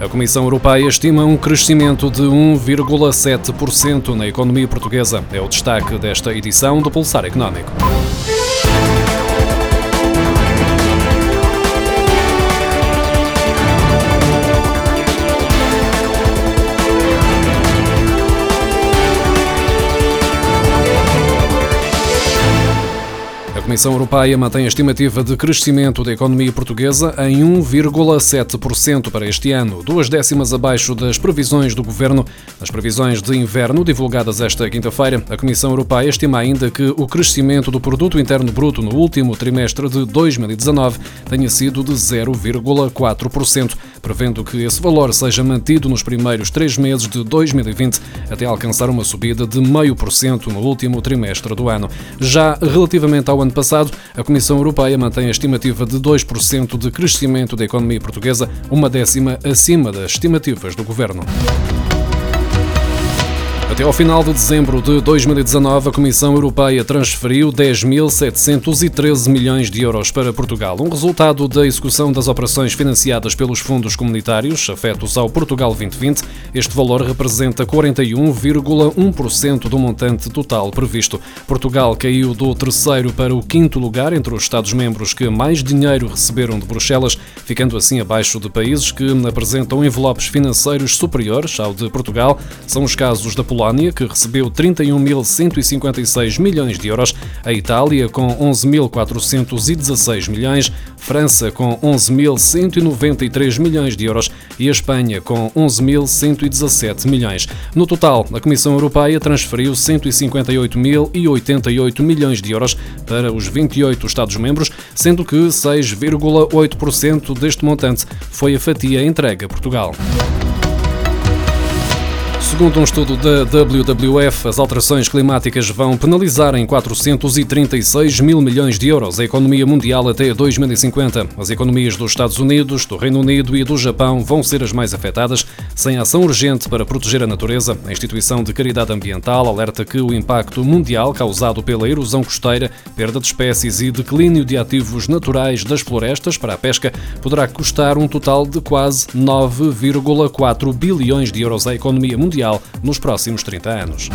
A Comissão Europeia estima um crescimento de 1,7% na economia portuguesa. É o destaque desta edição do Pulsar Económico. Comissão Europeia mantém a estimativa de crescimento da economia portuguesa em 1,7% para este ano, duas décimas abaixo das previsões do governo. Nas previsões de inverno divulgadas esta quinta-feira, a Comissão Europeia estima ainda que o crescimento do produto interno bruto no último trimestre de 2019 tenha sido de 0,4%, prevendo que esse valor seja mantido nos primeiros três meses de 2020 até alcançar uma subida de 0,5% no último trimestre do ano. Já relativamente ao ano passado, a Comissão Europeia mantém a estimativa de 2% de crescimento da economia portuguesa, uma décima acima das estimativas do governo. Até ao final de dezembro de 2019, a Comissão Europeia transferiu 10.713 milhões de euros para Portugal, um resultado da execução das operações financiadas pelos fundos comunitários afetos ao Portugal 2020. Este valor representa 41,1% do montante total previsto. Portugal caiu do terceiro para o quinto lugar entre os Estados-membros que mais dinheiro receberam de Bruxelas, ficando assim abaixo de países que apresentam envelopes financeiros superiores ao de Portugal. São os casos da Polónia Polónia, que recebeu 31.156 milhões de euros, a Itália com 11.416 milhões, França com 11.193 milhões de euros e a Espanha com 11.117 milhões. No total, a Comissão Europeia transferiu 158.088 milhões de euros para os 28 Estados-membros, sendo que 6,8% deste montante foi a fatia entregue a Portugal. Segundo um estudo da WWF, as alterações climáticas vão penalizar em 436 mil milhões de euros a economia mundial até 2050. As economias dos Estados Unidos, do Reino Unido e do Japão vão ser as mais afetadas. Sem ação urgente para proteger a natureza, a instituição de caridade ambiental alerta que o impacto mundial causado pela erosão costeira, perda de espécies e declínio de ativos naturais das florestas para a pesca poderá custar um total de quase 9,4 bilhões de euros à economia mundial nos próximos 30 anos.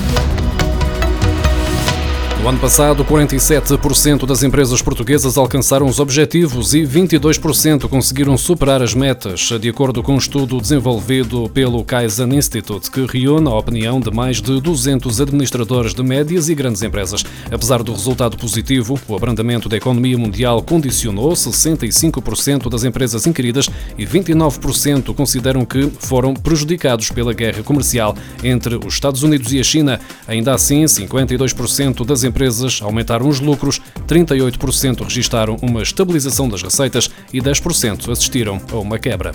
No ano passado, 47% das empresas portuguesas alcançaram os objetivos e 22% conseguiram superar as metas, de acordo com um estudo desenvolvido pelo Kaizen Institute, que reúne a opinião de mais de 200 administradores de médias e grandes empresas. Apesar do resultado positivo, o abrandamento da economia mundial condicionou 65% das empresas inquiridas e 29% consideram que foram prejudicados pela guerra comercial entre os Estados Unidos e a China. Ainda assim, 52% das empresas empresas aumentaram os lucros, 38% registaram uma estabilização das receitas e 10% assistiram a uma quebra.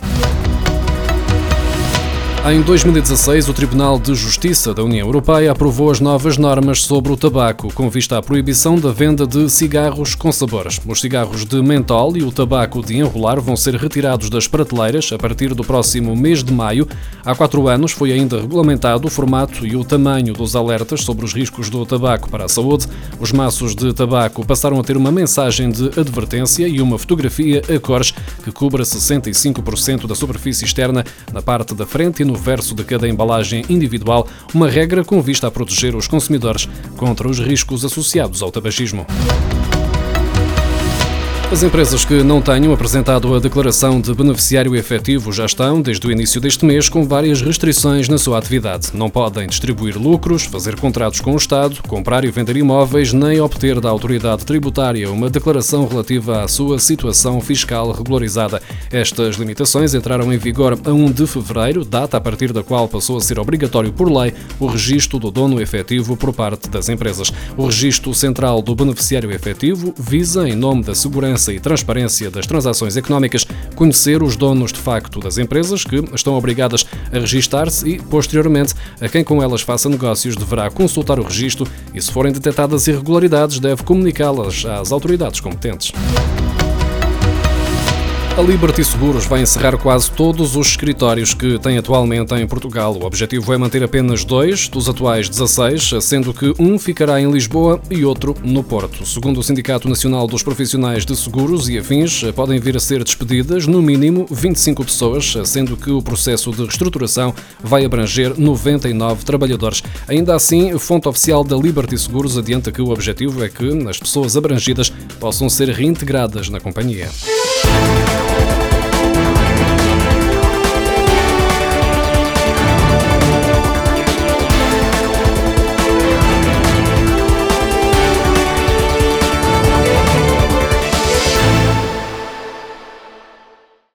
Em 2016, o Tribunal de Justiça da União Europeia aprovou as novas normas sobre o tabaco, com vista à proibição da venda de cigarros com sabores. Os cigarros de mentol e o tabaco de enrolar vão ser retirados das prateleiras a partir do próximo mês de maio. Há quatro anos foi ainda regulamentado o formato e o tamanho dos alertas sobre os riscos do tabaco para a saúde. Os maços de tabaco passaram a ter uma mensagem de advertência e uma fotografia a cores que cubra 65% da superfície externa na parte da frente e no verso de cada embalagem individual, uma regra com vista a proteger os consumidores contra os riscos associados ao tabagismo. As empresas que não tenham apresentado a declaração de beneficiário efetivo já estão, desde o início deste mês, com várias restrições na sua atividade. Não podem distribuir lucros, fazer contratos com o Estado, comprar e vender imóveis, nem obter da autoridade tributária uma declaração relativa à sua situação fiscal regularizada. Estas limitações entraram em vigor a 1 de fevereiro, data a partir da qual passou a ser obrigatório por lei o registro do dono efetivo por parte das empresas. O registro central do beneficiário efetivo visa, em nome da segurança segurança e transparência das transações económicas, conhecer os donos de facto das empresas que estão obrigadas a registar-se e, posteriormente, a quem com elas faça negócios deverá consultar o registro e, se forem detectadas irregularidades, deve comunicá-las às autoridades competentes. A Liberty Seguros vai encerrar quase todos os escritórios que tem atualmente em Portugal. O objetivo é manter apenas dois dos atuais 16, sendo que um ficará em Lisboa e outro no Porto. Segundo o Sindicato Nacional dos Profissionais de Seguros e Afins, podem vir a ser despedidas no mínimo 25 pessoas, sendo que o processo de reestruturação vai abranger 99 trabalhadores. Ainda assim, fonte oficial da Liberty Seguros adianta que o objetivo é que as pessoas abrangidas possam ser reintegradas na companhia.